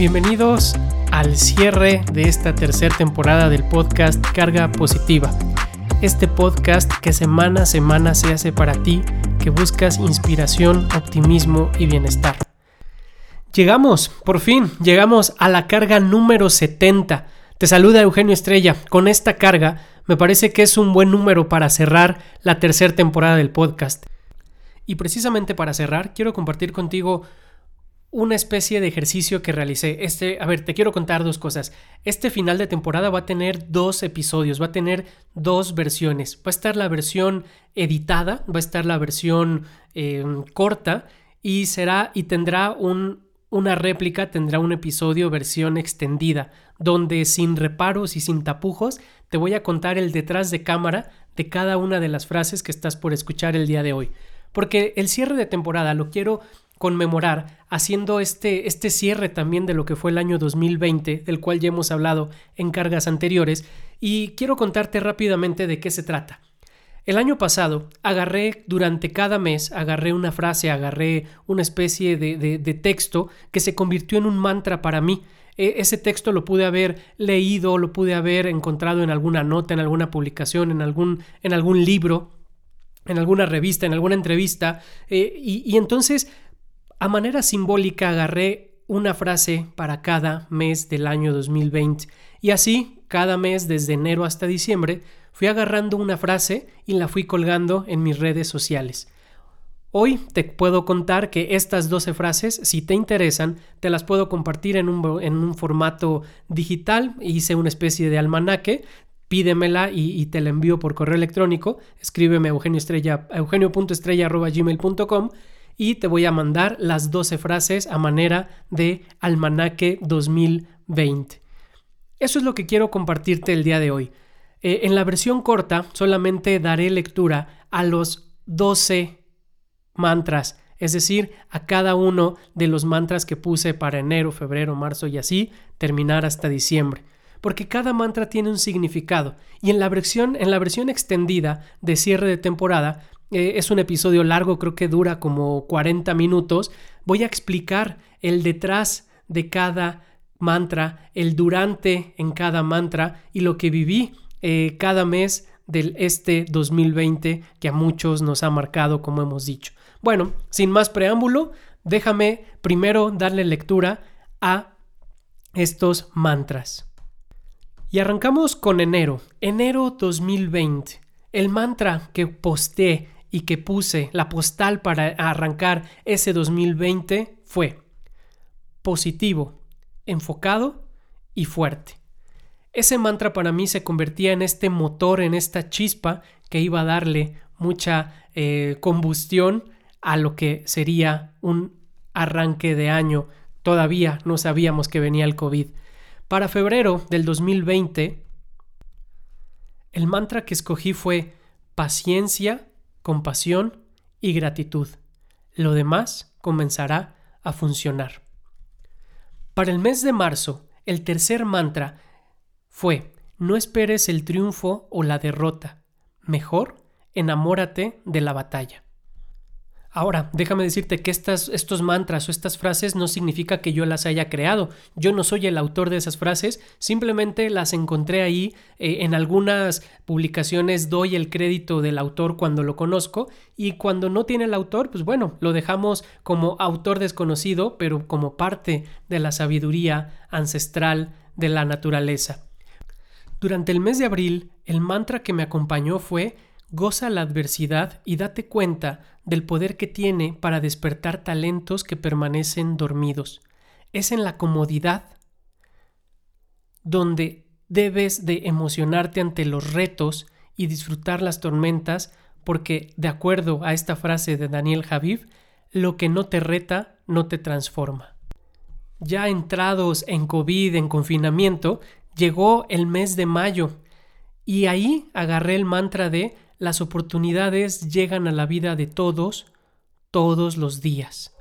Bienvenidos al cierre de esta tercera temporada del podcast Carga Positiva. Este podcast que semana a semana se hace para ti, que buscas inspiración, optimismo y bienestar. Llegamos, por fin, llegamos a la carga número 70. Te saluda Eugenio Estrella. Con esta carga me parece que es un buen número para cerrar la tercera temporada del podcast. Y precisamente para cerrar, quiero compartir contigo una especie de ejercicio que realicé. Este, a ver, te quiero contar dos cosas. Este final de temporada va a tener dos episodios, va a tener dos versiones. Va a estar la versión editada, va a estar la versión eh, corta y será y tendrá un, una réplica, tendrá un episodio versión extendida, donde sin reparos y sin tapujos te voy a contar el detrás de cámara de cada una de las frases que estás por escuchar el día de hoy. Porque el cierre de temporada lo quiero conmemorar haciendo este, este cierre también de lo que fue el año 2020, del cual ya hemos hablado en cargas anteriores, y quiero contarte rápidamente de qué se trata. El año pasado agarré durante cada mes, agarré una frase, agarré una especie de, de, texto que se convirtió en un mantra para mí. E, ese texto lo pude haber leído, lo pude haber encontrado en alguna nota, en alguna publicación, en algún, en algún libro, en alguna revista, en alguna entrevista. Y, y entonces a manera simbólica agarré una frase para cada mes del año 2020 y así, cada mes desde enero hasta diciembre, fui agarrando una frase y la fui colgando en mis redes sociales. Hoy te puedo contar que estas 12 frases, si te interesan, te las puedo compartir en un, en un formato digital. Hice una especie de almanaque. Pídemela y, te la envío por correo electrónico. Escríbeme a eugenio.estrella.gmail.com y te voy a mandar las 12 frases a manera de almanaque 2020. Eso es lo que quiero compartirte el día de hoy. Eh, en la versión corta solamente daré lectura a los 12 mantras, es decir, a cada uno de los mantras que puse para enero, febrero, marzo y así terminar hasta diciembre. Porque cada mantra tiene un significado y en la versión, en la versión extendida de cierre de temporada eh, es un episodio largo, creo que dura como 40 minutos. Voy a explicar el detrás de cada mantra, el durante en cada mantra y lo que viví eh, cada mes del este 2020 que a muchos nos ha marcado, como hemos dicho. Bueno, sin más preámbulo, déjame primero darle lectura a estos mantras. Y arrancamos con enero, enero 2020. El mantra que posté y que puse la postal para arrancar ese 2020 fue positivo, enfocado y fuerte. Ese mantra para mí se convertía en este motor, en esta chispa que iba a darle mucha eh, combustión a lo que sería un arranque de año. Todavía no sabíamos que venía el COVID. Para febrero del 2020, el mantra que escogí fue paciencia, compasión y gratitud. Lo demás comenzará a funcionar. Para el mes de marzo, el tercer mantra fue no esperes el triunfo o la derrota, mejor enamórate de la batalla. Ahora, déjame decirte que estos mantras o estas frases no significa que yo las haya creado. Yo no soy el autor de esas frases, simplemente las encontré ahí. Eh, en algunas publicaciones doy el crédito del autor cuando lo conozco y cuando no tiene el autor, pues bueno, lo dejamos como autor desconocido, pero como parte de la sabiduría ancestral de la naturaleza. Durante el mes de abril, el mantra que me acompañó fue Goza la adversidad y date cuenta del poder que tiene para despertar talentos que permanecen dormidos. Es en la comodidad donde debes de emocionarte ante los retos y disfrutar las tormentas porque, de acuerdo a esta frase de Daniel Javiv, lo que no te reta no te transforma. Ya entrados en COVID, en confinamiento, llegó el mes de mayo y ahí agarré el mantra de las oportunidades llegan a la vida de todos, todos los días.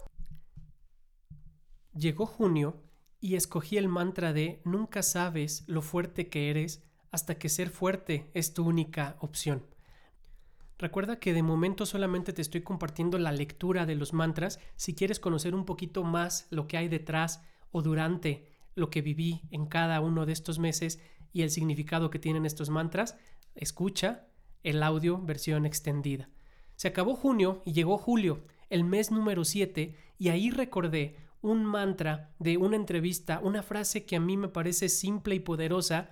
Llegó junio y escogí el mantra de nunca sabes lo fuerte que eres hasta que ser fuerte es tu única opción. Recuerda que de momento solamente te estoy compartiendo la lectura de los mantras. Si quieres conocer un poquito más lo que hay detrás o durante lo que viví en cada uno de estos meses y el significado que tienen estos mantras, escucha el audio versión extendida. Se acabó junio y llegó julio, el mes número 7, y ahí recordé un mantra de una entrevista, una frase que a mí me parece simple y poderosa,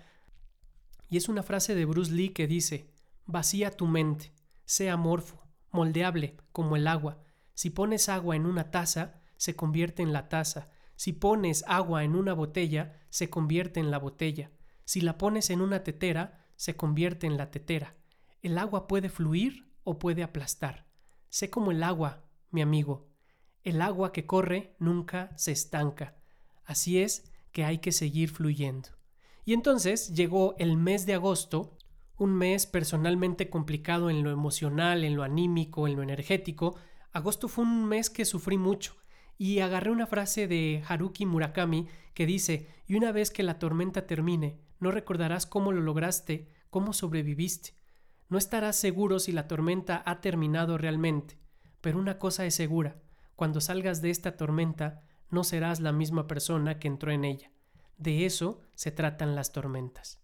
y es una frase de Bruce Lee que dice, vacía tu mente, sea amorfo, moldeable como el agua. Si pones agua en una taza, se convierte en la taza. Si pones agua en una botella, se convierte en la botella. Si la pones en una tetera, se convierte en la tetera. El agua puede fluir o puede aplastar. Sé como el agua, mi amigo. El agua que corre nunca se estanca. Así es que hay que seguir fluyendo. Y entonces llegó el mes de agosto, un mes personalmente complicado en lo emocional, en lo anímico, en lo energético. Agosto fue un mes que sufrí mucho y agarré una frase de Haruki Murakami que dice, y una vez que la tormenta termine, no recordarás cómo lo lograste, cómo sobreviviste. No estarás seguro si la tormenta ha terminado realmente, pero una cosa es segura, cuando salgas de esta tormenta no serás la misma persona que entró en ella. De eso se tratan las tormentas.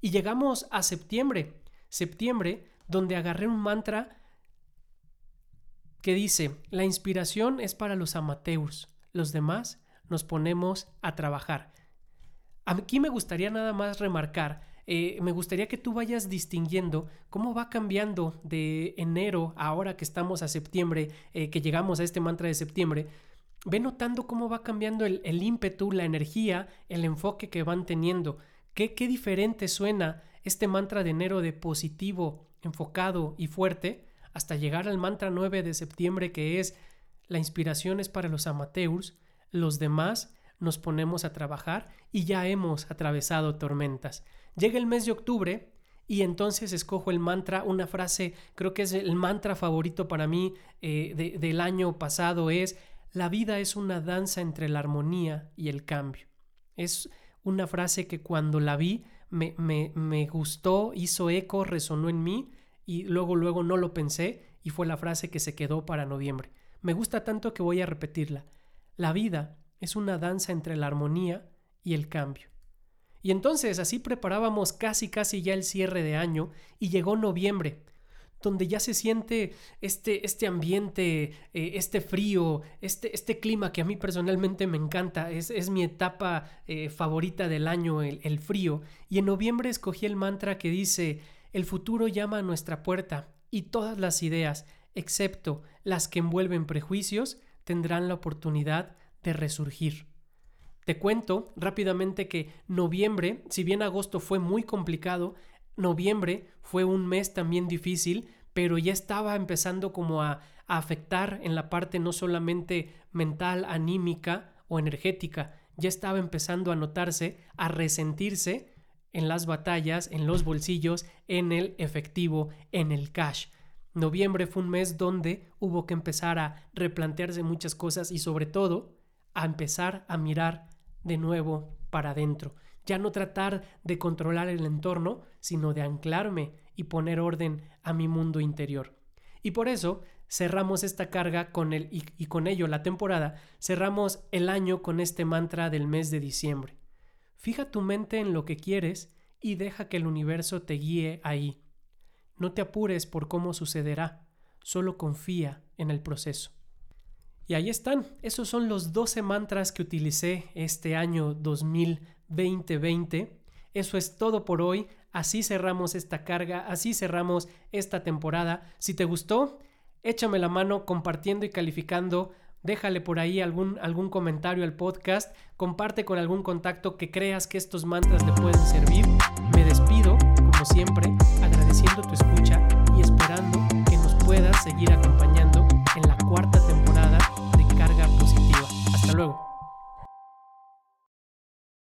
Y llegamos a septiembre, septiembre, donde agarré un mantra que dice, la inspiración es para los amateurs, los demás nos ponemos a trabajar. Aquí me gustaría nada más remarcar, eh, me gustaría que tú vayas distinguiendo cómo va cambiando de enero ahora que estamos a septiembre, eh, que llegamos a este mantra de septiembre, ve notando cómo va cambiando el, ímpetu, la energía, el enfoque que van teniendo. Qué, qué diferente suena este mantra de enero de positivo, enfocado y fuerte hasta llegar al mantra 9 de septiembre que es la inspiración es para los amateurs, los demás nos ponemos a trabajar y ya hemos atravesado tormentas. Llega el mes de octubre y entonces escojo el mantra, una frase, creo que es el mantra favorito para mí eh, del año pasado, es, la vida es una danza entre la armonía y el cambio. Es una frase que cuando la vi me, me, me gustó, hizo eco, resonó en mí y luego luego no lo pensé y fue la frase que se quedó para noviembre. Me gusta tanto que voy a repetirla. La vida es una danza entre la armonía y el cambio. Y entonces así preparábamos casi casi ya el cierre de año y llegó noviembre, donde ya se siente este, este ambiente, eh, este frío, este, este clima que a mí personalmente me encanta, es, es mi etapa eh, favorita del año, el, el frío. Y en noviembre escogí el mantra que dice, el futuro llama a nuestra puerta y todas las ideas, excepto las que envuelven prejuicios, tendrán la oportunidad de resurgir. Te cuento rápidamente que noviembre, si bien agosto fue muy complicado, noviembre fue un mes también difícil, pero ya estaba empezando como a, a, afectar en la parte no solamente mental, anímica o energética, ya estaba empezando a notarse, a resentirse en las batallas, en los bolsillos, en el efectivo, en el cash. Noviembre fue un mes donde hubo que empezar a replantearse muchas cosas y sobre todo a empezar a mirar de nuevo para adentro. Ya no tratar de controlar el entorno, sino de anclarme y poner orden a mi mundo interior. Y por eso cerramos esta carga con el y, y con ello la temporada, cerramos el año con este mantra del mes de diciembre. Fija tu mente en lo que quieres y deja que el universo te guíe ahí. No te apures por cómo sucederá, solo confía en el proceso. Y ahí están, esos son los 12 mantras que utilicé este año 2020. Eso es todo por hoy, así cerramos esta carga, así cerramos esta temporada. Si te gustó, échame la mano compartiendo y calificando. Déjale por ahí algún, algún comentario al podcast, comparte con algún contacto que creas que estos mantras le pueden servir. Me despido, como siempre, agradeciendo tu escucha y esperando que nos puedas seguir acompañando